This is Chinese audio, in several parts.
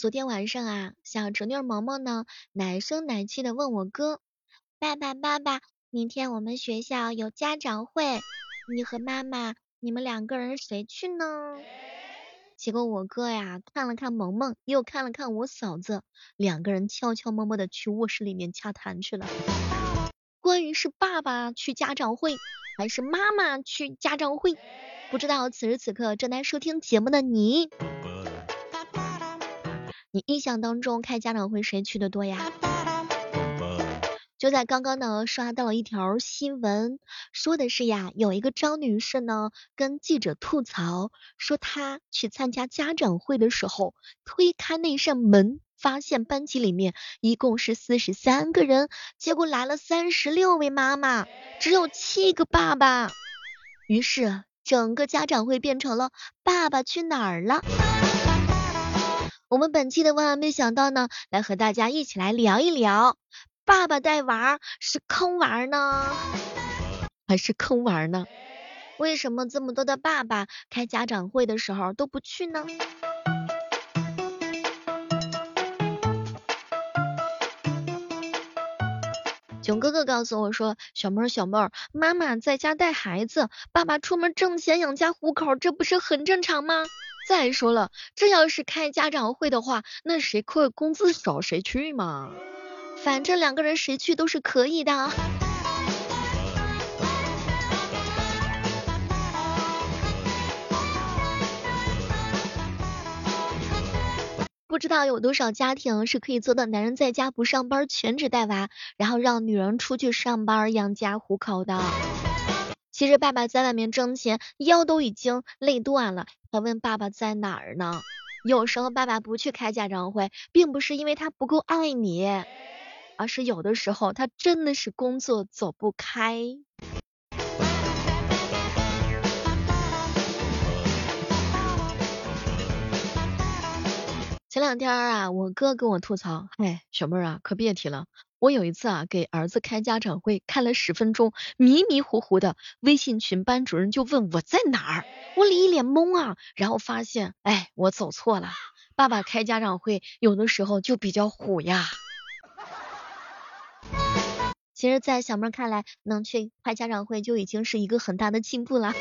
昨天晚上啊，小侄女萌萌呢，奶声奶气的问我哥：“爸爸，爸爸，明天我们学校有家长会，你和妈妈，你们两个人谁去呢？”结果我哥呀，看了看萌萌，又看了看我嫂子，两个人悄悄摸摸的去卧室里面洽谈去了。关于是爸爸去家长会，还是妈妈去家长会，不知道此时此刻正在收听节目的你。你印象当中开家长会谁去的多呀？就在刚刚呢，刷到了一条新闻，说的是呀，有一个张女士呢跟记者吐槽，说她去参加家长会的时候，推开那扇门，发现班级里面一共是四十三个人，结果来了三十六位妈妈，只有七个爸爸，于是整个家长会变成了爸爸去哪儿了。我们本期的万万没想到呢，来和大家一起来聊一聊，爸爸带娃是坑娃呢，还是坑娃呢？为什么这么多的爸爸开家长会的时候都不去呢？囧哥哥告诉我说，小妹儿小妹儿，妈妈在家带孩子，爸爸出门挣钱养家糊口，这不是很正常吗？再说了，这要是开家长会的话，那谁扣工资少谁去嘛？反正两个人谁去都是可以的。不知道有多少家庭是可以做到男人在家不上班，全职带娃，然后让女人出去上班养家糊口的。其实爸爸在外面挣钱，腰都已经累断了，还问爸爸在哪儿呢？有时候爸爸不去开家长会，并不是因为他不够爱你，而是有的时候他真的是工作走不开。前两天啊，我哥跟我吐槽，哎，小妹儿啊，可别提了。我有一次啊，给儿子开家长会，开了十分钟，迷迷糊糊的，微信群班主任就问我在哪儿，我一脸懵啊，然后发现，哎，我走错了。爸爸开家长会有的时候就比较虎呀。其实，在小妹看来，能去开家长会就已经是一个很大的进步了。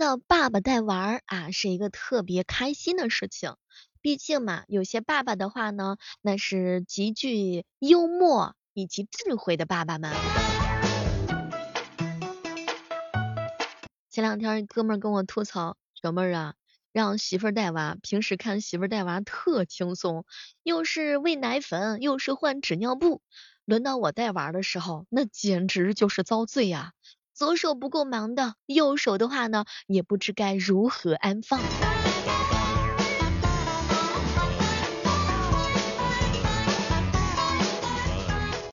到爸爸带娃儿啊，是一个特别开心的事情。毕竟嘛，有些爸爸的话呢，那是极具幽默以及智慧的爸爸们。前两天哥们儿跟我吐槽，小妹儿啊，让媳妇儿带娃，平时看媳妇儿带娃特轻松，又是喂奶粉，又是换纸尿布，轮到我带娃的时候，那简直就是遭罪呀。左手不够忙的，右手的话呢，也不知该如何安放。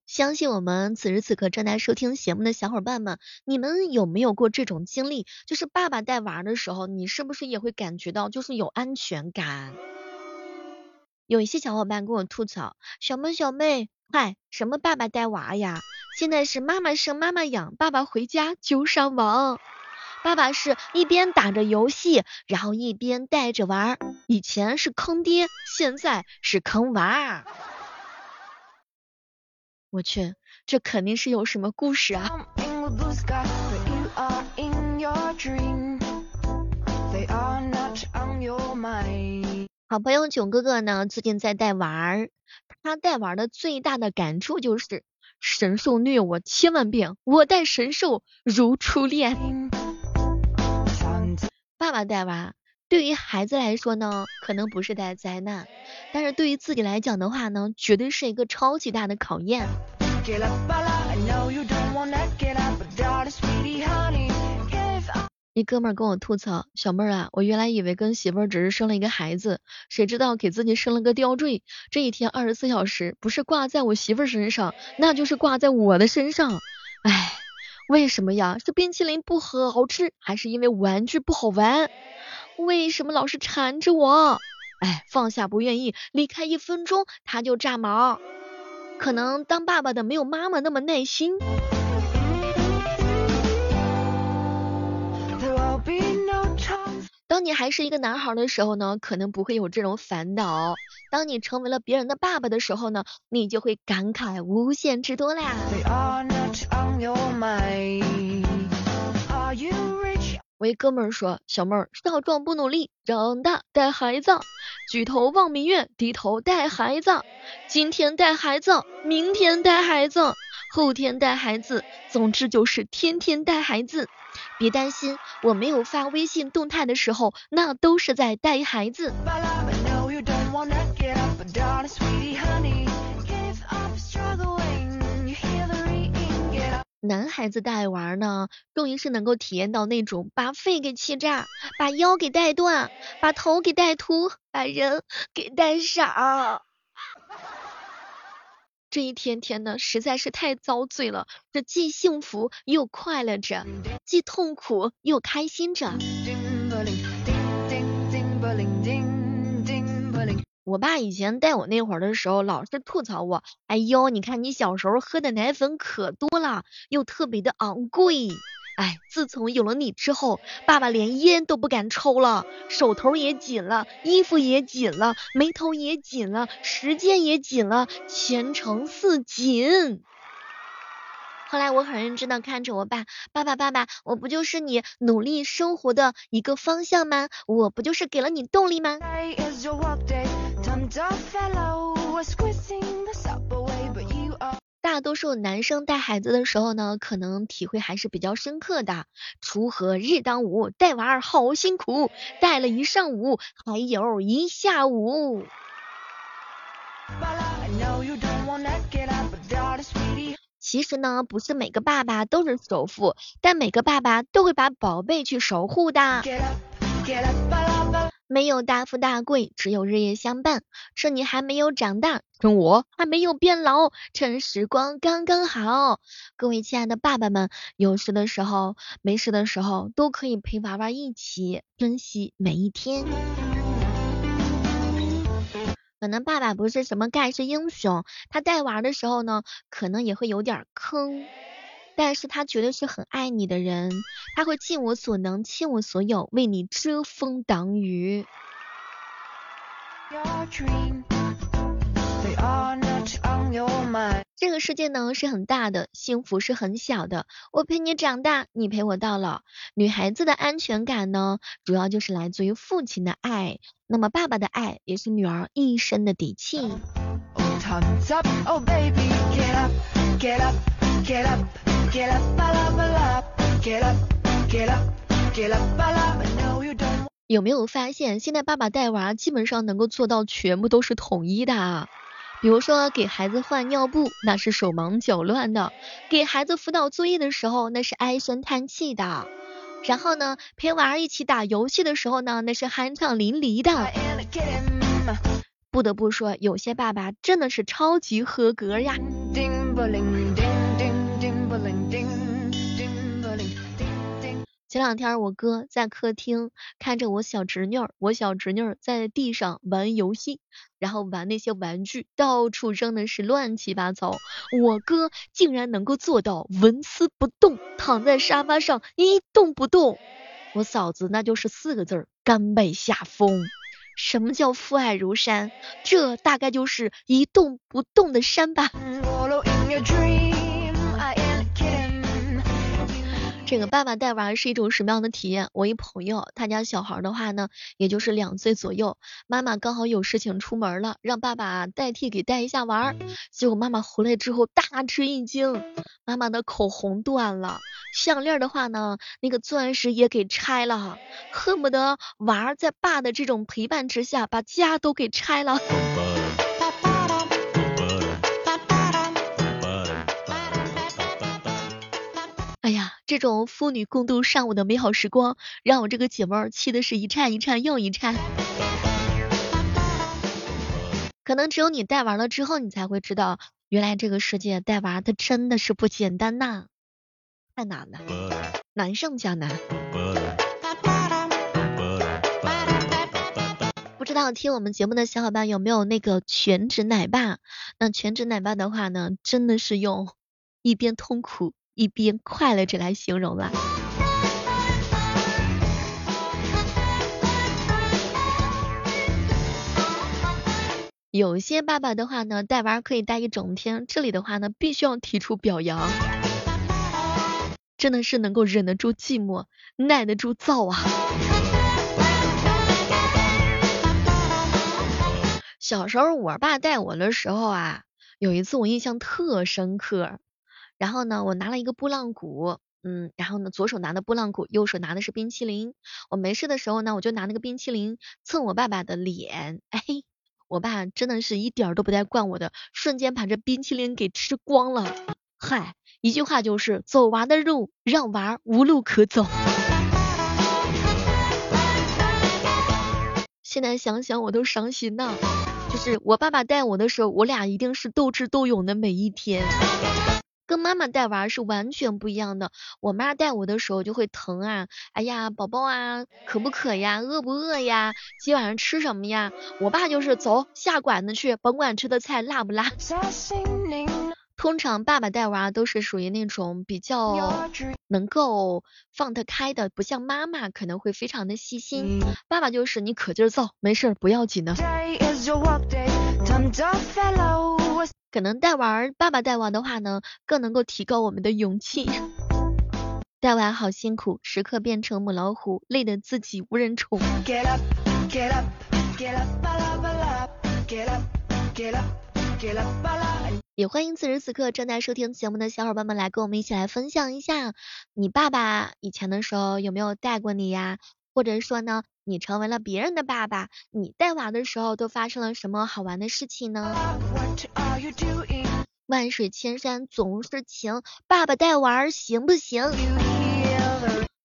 相信我们此时此刻正在收听节目的小伙伴们，你们有没有过这种经历？就是爸爸带娃的时候，你是不是也会感觉到就是有安全感？有一些小伙伴跟我吐槽，小妹小妹，嗨，什么爸爸带娃呀？现在是妈妈生妈妈养，爸爸回家就上网。爸爸是一边打着游戏，然后一边带着玩。以前是坑爹，现在是坑娃。我去，这肯定是有什么故事啊！好朋友囧哥哥呢，最近在带娃，他带娃的最大的感触就是。神兽虐我千万遍，我待神兽如初恋。爸爸带娃，对于孩子来说呢，可能不是带灾难，但是对于自己来讲的话呢，绝对是一个超级大的考验。一哥们儿跟我吐槽，小妹儿啊，我原来以为跟媳妇儿只是生了一个孩子，谁知道给自己生了个吊坠，这一天二十四小时不是挂在我媳妇儿身上，那就是挂在我的身上。唉，为什么呀？是冰淇淋不好吃，还是因为玩具不好玩？为什么老是缠着我？唉，放下不愿意，离开一分钟他就炸毛。可能当爸爸的没有妈妈那么耐心。当你还是一个男孩的时候呢，可能不会有这种烦恼；当你成为了别人的爸爸的时候呢，你就会感慨无限之多啦。我一哥们儿说：“小妹儿，少壮不努力，长大带孩子，举头望明月，低头带孩子。今天带孩子，明天带孩子，后天带孩子，总之就是天天带孩子。别担心，我没有发微信动态的时候，那都是在带孩子。”男孩子带娃呢，终于是能够体验到那种把肺给气炸，把腰给带断，把头给带秃，把人给带傻。这一天天的，实在是太遭罪了。这既幸福又快乐着，既痛苦又开心着。我爸以前带我那会儿的时候，老是吐槽我，哎呦，你看你小时候喝的奶粉可多了，又特别的昂贵。哎，自从有了你之后，爸爸连烟都不敢抽了，手头也紧了，衣服也紧了，眉头也紧了，时间也紧了，前程似锦。后来我很认真的看着我爸，爸爸爸爸，我不就是你努力生活的一个方向吗？我不就是给了你动力吗？大多数男生带孩子的时候呢，可能体会还是比较深刻的。锄禾日当午，带娃儿好辛苦，带了一上午，还有一下午。其实呢，不是每个爸爸都是首富，但每个爸爸都会把宝贝去守护的。没有大富大贵，只有日夜相伴。趁你还没有长大，趁我还没有变老，趁时光刚刚好。各位亲爱的爸爸们，有事的时候、没事的时候，都可以陪娃娃一起，珍惜每一天。可能爸爸不是什么盖世英雄，他带娃的时候呢，可能也会有点坑。但是他绝对是很爱你的人，他会尽我所能，倾我所有，为你遮风挡雨。这个世界呢是很大的，幸福是很小的。我陪你长大，你陪我到老。女孩子的安全感呢，主要就是来自于父亲的爱，那么爸爸的爱也是女儿一生的底气。有没有发现，现在爸爸带娃基本上能够做到全部都是统一的啊。比如说给孩子换尿布，那是手忙脚乱的；给孩子辅导作业的时候，那是唉声叹气的；然后呢，陪娃儿一起打游戏的时候呢，那是酣畅淋漓的。不得不说，有些爸爸真的是超级合格呀。前两天我哥在客厅看着我小侄女，我小侄女在地上玩游戏，然后玩那些玩具，到处扔的是乱七八糟。我哥竟然能够做到纹丝不动，躺在沙发上一动不动。我嫂子那就是四个字儿：甘拜下风。什么叫父爱如山？这大概就是一动不动的山吧。这个爸爸带娃是一种什么样的体验？我一朋友，他家小孩的话呢，也就是两岁左右，妈妈刚好有事情出门了，让爸爸代替给带一下娃儿。结果妈妈回来之后大吃一惊，妈妈的口红断了，项链的话呢，那个钻石也给拆了，恨不得娃儿在爸的这种陪伴之下，把家都给拆了。这种父女共度上午的美好时光，让我这个姐妹儿气的是一颤一颤又一颤。可能只有你带娃了之后，你才会知道，原来这个世界带娃它真的是不简单呐，太难了，难上加难。不知道听我们节目的小伙伴有没有那个全职奶爸？那全职奶爸的话呢，真的是用一边痛苦一边快乐着来形容了。有些爸爸的话呢，带娃可以带一整天，这里的话呢，必须要提出表扬，真的是能够忍得住寂寞，耐得住燥啊。小时候我爸带我的时候啊，有一次我印象特深刻，然后呢，我拿了一个拨浪鼓，嗯，然后呢，左手拿的拨浪鼓，右手拿的是冰淇淋，我没事的时候呢，我就拿那个冰淇淋蹭我爸爸的脸，哎。我爸真的是一点都不带惯我的，瞬间把这冰淇淋给吃光了。嗨，一句话就是走娃的路，让娃无路可走。现在想想我都伤心呐，就是我爸爸带我的时候，我俩一定是斗智斗勇的每一天。跟妈妈带娃是完全不一样的。我妈带我的时候就会疼啊，哎呀，宝宝啊，渴不渴呀，饿不饿呀，今晚上吃什么呀？我爸就是走下馆子去，甭管吃的菜辣不辣。通常爸爸带娃都是属于那种比较能够放得开的，不像妈妈可能会非常的细心。爸爸就是你可劲儿造，没事不要紧的。可能带娃，爸爸带娃的话呢，更能够提高我们的勇气。带娃好辛苦，时刻变成母老虎，累得自己无人宠。也欢迎此时此刻正在收听节目的小伙伴们来跟我们一起来分享一下，你爸爸以前的时候有没有带过你呀？或者说呢，你成为了别人的爸爸，你带娃的时候都发生了什么好玩的事情呢？万水千山总是情，爸爸带娃行不行？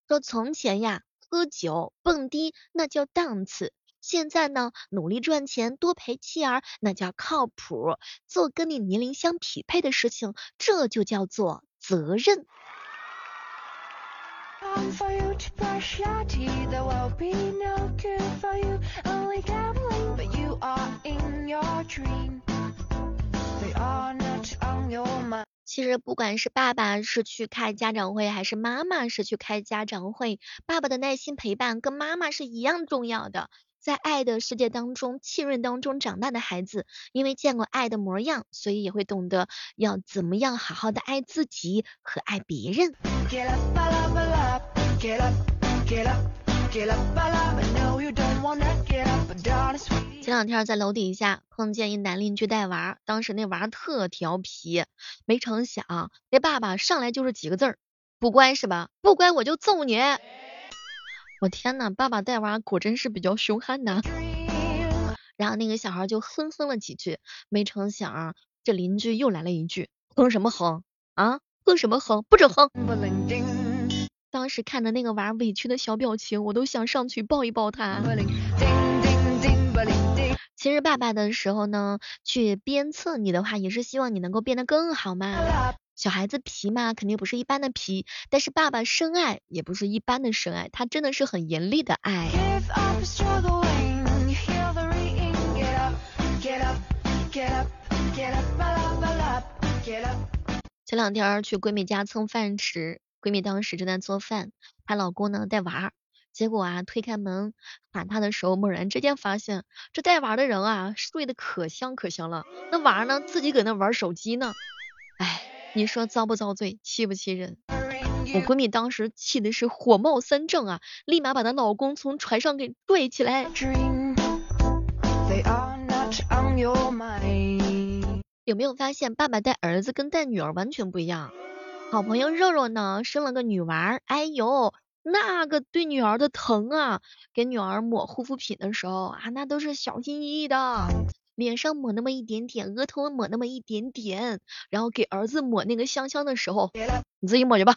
说从前呀，喝酒蹦迪那叫档次，现在呢，努力赚钱多陪妻儿那叫靠谱，做跟你年龄相匹配的事情，这就叫做责任。其实不管是爸爸是去开家长会，还是妈妈是去开家长会，爸爸的耐心陪伴跟妈妈是一样重要的。在爱的世界当中，浸润当中长大的孩子，因为见过爱的模样，所以也会懂得要怎么样好好的爱自己和爱别人。前两天在楼底下碰见一男邻居带娃，当时那娃特调皮，没成想那爸爸上来就是几个字儿，不乖是吧？不乖我就揍你！我天呐，爸爸带娃果真是比较凶悍呐。然后那个小孩就哼哼了几句，没成想这邻居又来了一句，哼什么哼啊？哼什么哼？不准哼！当时看的那个娃委屈的小表情，我都想上去抱一抱他。其实爸爸的时候呢，去鞭策你的话，也是希望你能够变得更好嘛。小孩子皮嘛，肯定不是一般的皮，但是爸爸深爱也不是一般的深爱，他真的是很严厉的爱。前两天去闺蜜家蹭饭吃。闺蜜当时正在做饭，她老公呢带娃，结果啊推开门喊她的时候，猛然之间发现这带娃的人啊睡得可香可香了，那娃呢自己搁那玩手机呢，哎，你说遭不遭罪，气不气人？我闺蜜当时气的是火冒三丈啊，立马把她老公从床上给拽起来。有没有发现爸爸带儿子跟带女儿完全不一样？好朋友肉肉呢，生了个女娃，哎呦，那个对女儿的疼啊！给女儿抹护肤品的时候啊，那都是小心翼翼的，脸上抹那么一点点，额头抹那么一点点，然后给儿子抹那个香香的时候，你自己抹去吧。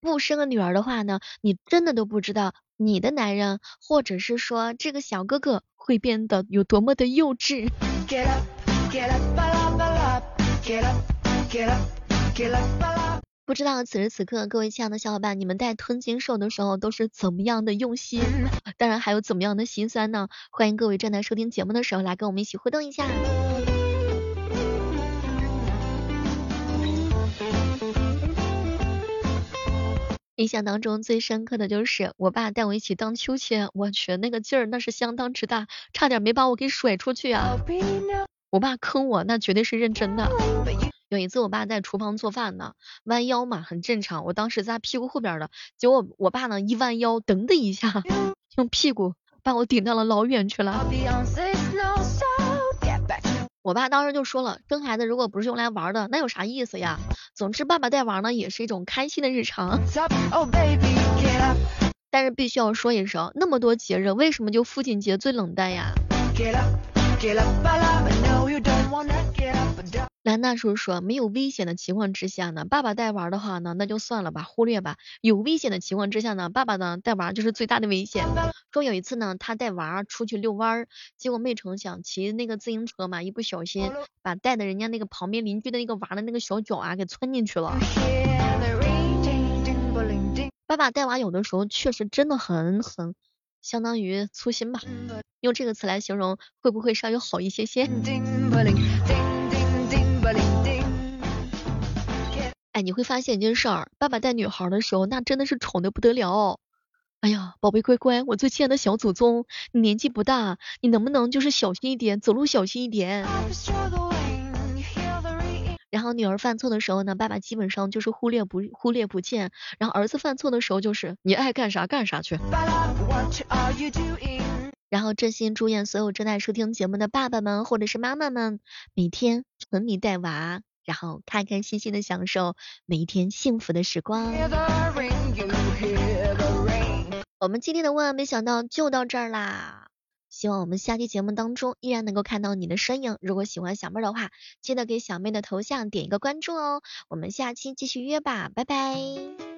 不生个女儿的话呢，你真的都不知道你的男人，或者是说这个小哥哥会变得有多么的幼稚。不知道此时此刻各位亲爱的小伙伴，你们在吞金兽的时候都是怎么样的用心？当然还有怎么样的心酸呢？欢迎各位正在收听节目的时候来跟我们一起互动一下。印象当中最深刻的就是我爸带我一起荡秋千，我去那个劲儿那是相当之大，差点没把我给甩出去啊！我爸坑我那绝对是认真的。有一次，我爸在厨房做饭呢，弯腰嘛，很正常。我当时在屁股后边的，结果我爸呢一弯腰，噔的一下，用屁股把我顶到了老远去了。我爸当时就说了，生孩子如果不是用来玩的，那有啥意思呀？总之，爸爸带娃呢也是一种开心的日常。但是必须要说一声，那么多节日，为什么就父亲节最冷淡呀？兰大叔说，没有危险的情况之下呢，爸爸带娃的话呢，那就算了吧，忽略吧。有危险的情况之下呢，爸爸呢带娃就是最大的危险。说有一次呢，他带娃出去遛弯，结果没成想骑那个自行车嘛，一不小心把带的人家那个旁边邻居的那个娃的那个小脚啊给窜进去了。爸爸带娃有的时候确实真的很很。相当于粗心吧，用这个词来形容会不会稍微好一些些？哎，你会发现一件事儿，爸爸带女孩的时候，那真的是宠的不得了。哎呀，宝贝乖乖，我最亲爱的小祖宗，你年纪不大，你能不能就是小心一点，走路小心一点？然后女儿犯错的时候呢，爸爸基本上就是忽略不忽略不见。然后儿子犯错的时候就是你爱干啥干啥去。然后真心祝愿所有正在收听节目的爸爸们或者是妈妈们，每天纯你带娃，然后开开心心的享受每一天幸福的时光。我们今天的万万没想到就到这儿啦。希望我们下期节目当中依然能够看到你的身影。如果喜欢小妹的话，记得给小妹的头像点一个关注哦。我们下期继续约吧，拜拜。